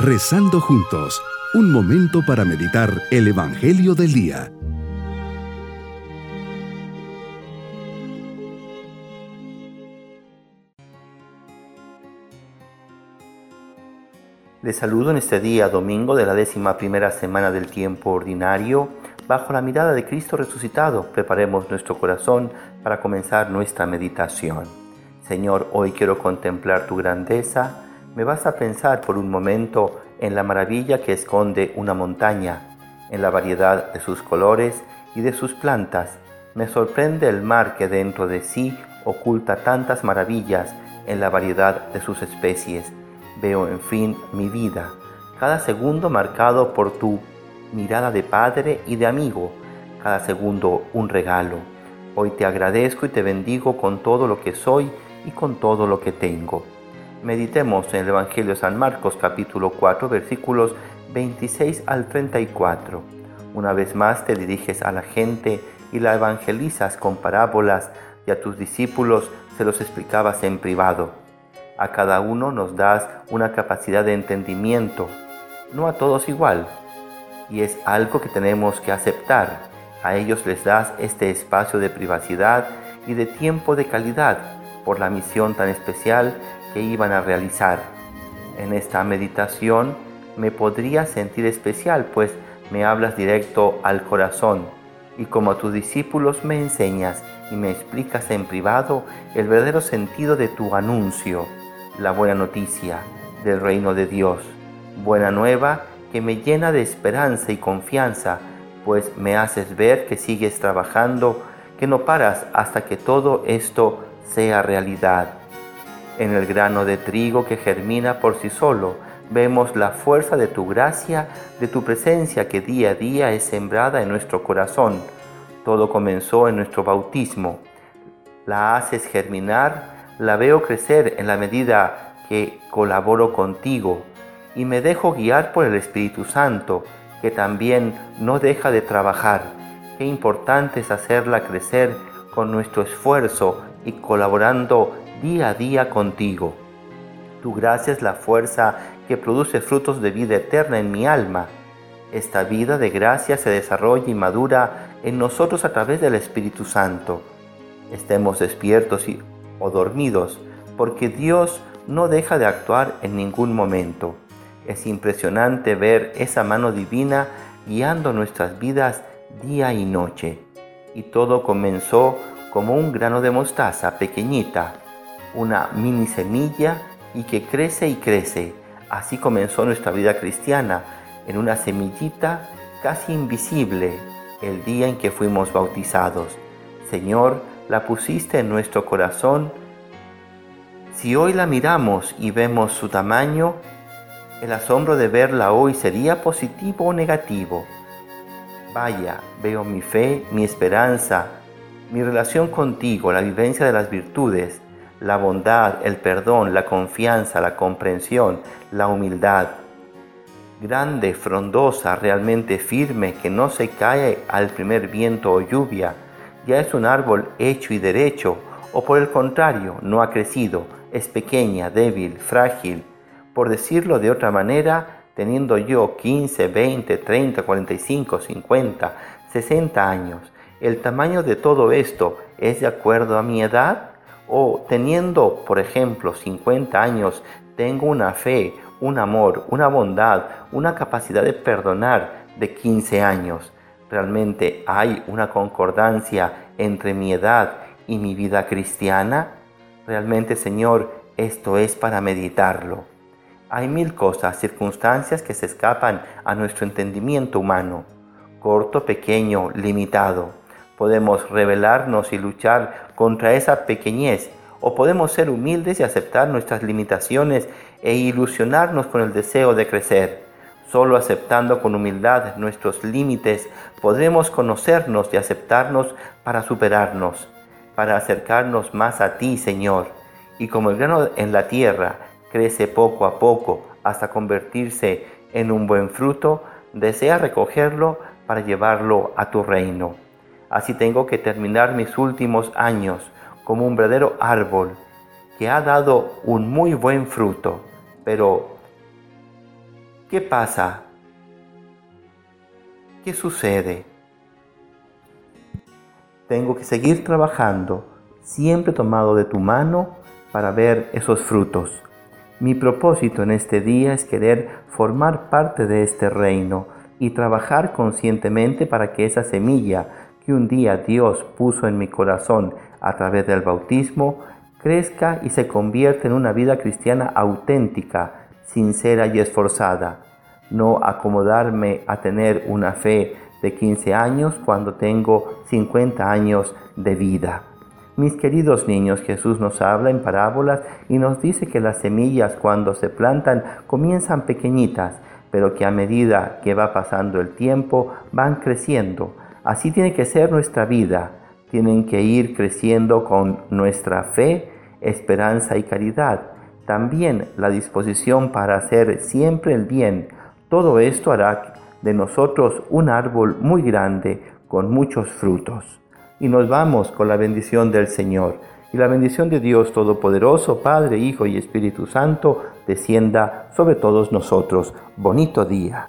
Rezando juntos, un momento para meditar el Evangelio del Día. Les saludo en este día, domingo de la décima primera semana del tiempo ordinario, bajo la mirada de Cristo resucitado. Preparemos nuestro corazón para comenzar nuestra meditación. Señor, hoy quiero contemplar tu grandeza. Me vas a pensar por un momento en la maravilla que esconde una montaña, en la variedad de sus colores y de sus plantas. Me sorprende el mar que dentro de sí oculta tantas maravillas en la variedad de sus especies. Veo, en fin, mi vida, cada segundo marcado por tu mirada de padre y de amigo, cada segundo un regalo. Hoy te agradezco y te bendigo con todo lo que soy y con todo lo que tengo. Meditemos en el Evangelio de San Marcos capítulo 4 versículos 26 al 34. Una vez más te diriges a la gente y la evangelizas con parábolas y a tus discípulos se los explicabas en privado. A cada uno nos das una capacidad de entendimiento, no a todos igual, y es algo que tenemos que aceptar. A ellos les das este espacio de privacidad y de tiempo de calidad por la misión tan especial iban a realizar. En esta meditación me podría sentir especial, pues me hablas directo al corazón y como a tus discípulos me enseñas y me explicas en privado el verdadero sentido de tu anuncio, la buena noticia del reino de Dios, buena nueva que me llena de esperanza y confianza, pues me haces ver que sigues trabajando, que no paras hasta que todo esto sea realidad. En el grano de trigo que germina por sí solo, vemos la fuerza de tu gracia, de tu presencia que día a día es sembrada en nuestro corazón. Todo comenzó en nuestro bautismo. La haces germinar, la veo crecer en la medida que colaboro contigo y me dejo guiar por el Espíritu Santo, que también no deja de trabajar. Qué importante es hacerla crecer con nuestro esfuerzo y colaborando día a día contigo. Tu gracia es la fuerza que produce frutos de vida eterna en mi alma. Esta vida de gracia se desarrolla y madura en nosotros a través del Espíritu Santo. Estemos despiertos o dormidos, porque Dios no deja de actuar en ningún momento. Es impresionante ver esa mano divina guiando nuestras vidas día y noche. Y todo comenzó como un grano de mostaza pequeñita, una mini semilla y que crece y crece. Así comenzó nuestra vida cristiana, en una semillita casi invisible el día en que fuimos bautizados. Señor, la pusiste en nuestro corazón. Si hoy la miramos y vemos su tamaño, el asombro de verla hoy sería positivo o negativo. Vaya, veo mi fe, mi esperanza, mi relación contigo, la vivencia de las virtudes, la bondad, el perdón, la confianza, la comprensión, la humildad. Grande, frondosa, realmente firme, que no se cae al primer viento o lluvia, ya es un árbol hecho y derecho, o por el contrario, no ha crecido, es pequeña, débil, frágil. Por decirlo de otra manera, teniendo yo 15, 20, 30, 45, 50, 60 años, ¿El tamaño de todo esto es de acuerdo a mi edad? ¿O teniendo, por ejemplo, 50 años, tengo una fe, un amor, una bondad, una capacidad de perdonar de 15 años? ¿Realmente hay una concordancia entre mi edad y mi vida cristiana? Realmente, Señor, esto es para meditarlo. Hay mil cosas, circunstancias que se escapan a nuestro entendimiento humano, corto, pequeño, limitado podemos rebelarnos y luchar contra esa pequeñez, o podemos ser humildes y aceptar nuestras limitaciones e ilusionarnos con el deseo de crecer. Solo aceptando con humildad nuestros límites podremos conocernos y aceptarnos para superarnos, para acercarnos más a ti, Señor. Y como el grano en la tierra crece poco a poco hasta convertirse en un buen fruto, desea recogerlo para llevarlo a tu reino. Así tengo que terminar mis últimos años como un verdadero árbol que ha dado un muy buen fruto, pero ¿Qué pasa? ¿Qué sucede? Tengo que seguir trabajando, siempre tomado de tu mano para ver esos frutos. Mi propósito en este día es querer formar parte de este reino y trabajar conscientemente para que esa semilla que un día Dios puso en mi corazón a través del bautismo crezca y se convierta en una vida cristiana auténtica, sincera y esforzada. No acomodarme a tener una fe de 15 años cuando tengo 50 años de vida. Mis queridos niños, Jesús nos habla en parábolas y nos dice que las semillas cuando se plantan comienzan pequeñitas, pero que a medida que va pasando el tiempo van creciendo. Así tiene que ser nuestra vida. Tienen que ir creciendo con nuestra fe, esperanza y caridad. También la disposición para hacer siempre el bien. Todo esto hará de nosotros un árbol muy grande con muchos frutos y nos vamos con la bendición del Señor. Y la bendición de Dios Todopoderoso, Padre, Hijo y Espíritu Santo, descienda sobre todos nosotros. Bonito día.